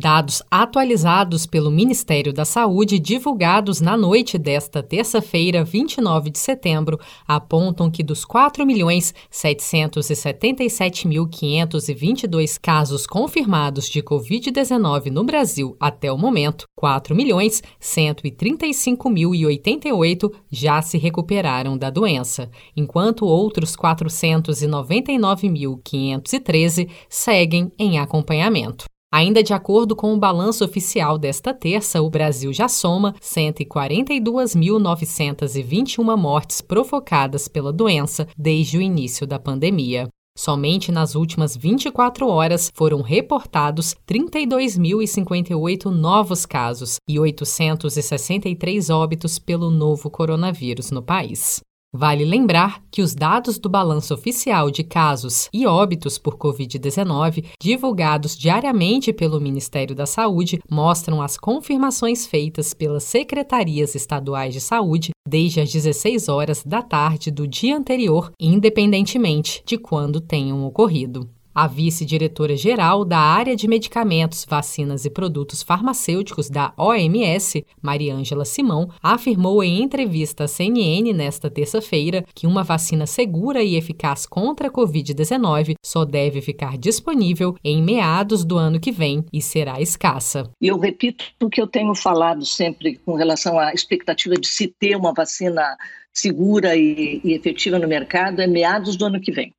Dados atualizados pelo Ministério da Saúde, divulgados na noite desta terça-feira, 29 de setembro, apontam que dos 4.777.522 casos confirmados de Covid-19 no Brasil até o momento, 4.135.088 já se recuperaram da doença, enquanto outros 499.513 seguem em acompanhamento. Ainda de acordo com o balanço oficial desta terça, o Brasil já soma 142.921 mortes provocadas pela doença desde o início da pandemia. Somente nas últimas 24 horas foram reportados 32.058 novos casos e 863 óbitos pelo novo coronavírus no país. Vale lembrar que os dados do balanço oficial de casos e óbitos por Covid-19, divulgados diariamente pelo Ministério da Saúde, mostram as confirmações feitas pelas secretarias estaduais de saúde desde as 16 horas da tarde do dia anterior, independentemente de quando tenham ocorrido. A vice-diretora-geral da área de medicamentos, vacinas e produtos farmacêuticos da OMS, Mariângela Simão, afirmou em entrevista à CNN nesta terça-feira que uma vacina segura e eficaz contra a Covid-19 só deve ficar disponível em meados do ano que vem e será escassa. Eu repito o que eu tenho falado sempre com relação à expectativa de se ter uma vacina segura e, e efetiva no mercado é meados do ano que vem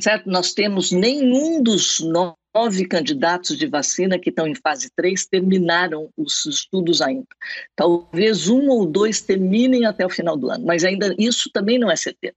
certo? Nós temos nenhum dos nove candidatos de vacina que estão em fase 3 terminaram os estudos ainda. Talvez um ou dois terminem até o final do ano, mas ainda isso também não é certeza.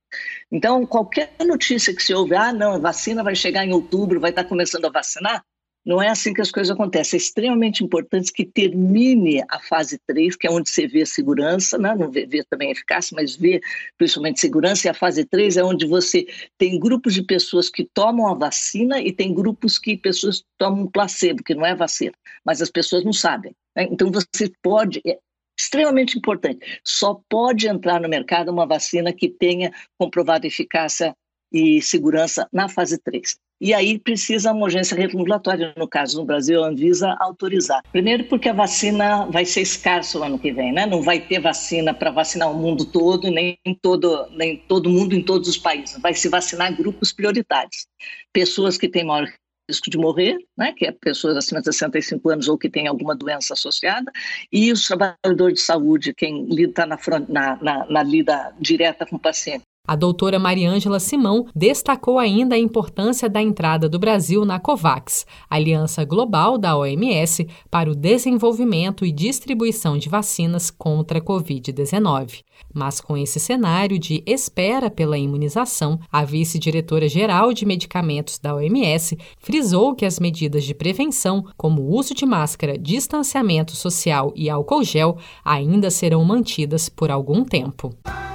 Então, qualquer notícia que se ouve, ah, não, a vacina vai chegar em outubro, vai estar começando a vacinar, não é assim que as coisas acontecem. É extremamente importante que termine a fase 3, que é onde você vê segurança, né? não vê, vê também eficácia, mas vê principalmente segurança, e a fase 3 é onde você tem grupos de pessoas que tomam a vacina e tem grupos que pessoas tomam placebo, que não é vacina, mas as pessoas não sabem. Né? Então você pode, é extremamente importante, só pode entrar no mercado uma vacina que tenha comprovado eficácia e segurança na fase 3. E aí precisa uma urgência regulatória, no caso no Brasil, a Anvisa autorizar. Primeiro porque a vacina vai ser escassa o ano que vem, né? Não vai ter vacina para vacinar o mundo todo, nem todo, nem todo mundo em todos os países. Vai se vacinar grupos prioritários. Pessoas que têm maior risco de morrer, né, que é pessoas acima de 65 anos ou que têm alguma doença associada, e os trabalhadores de saúde, quem está na, na, na, na lida direta com o paciente. A doutora Mariângela Simão destacou ainda a importância da entrada do Brasil na COVAX, aliança global da OMS para o desenvolvimento e distribuição de vacinas contra a Covid-19. Mas com esse cenário de espera pela imunização, a vice-diretora-geral de medicamentos da OMS frisou que as medidas de prevenção, como o uso de máscara, distanciamento social e álcool gel, ainda serão mantidas por algum tempo.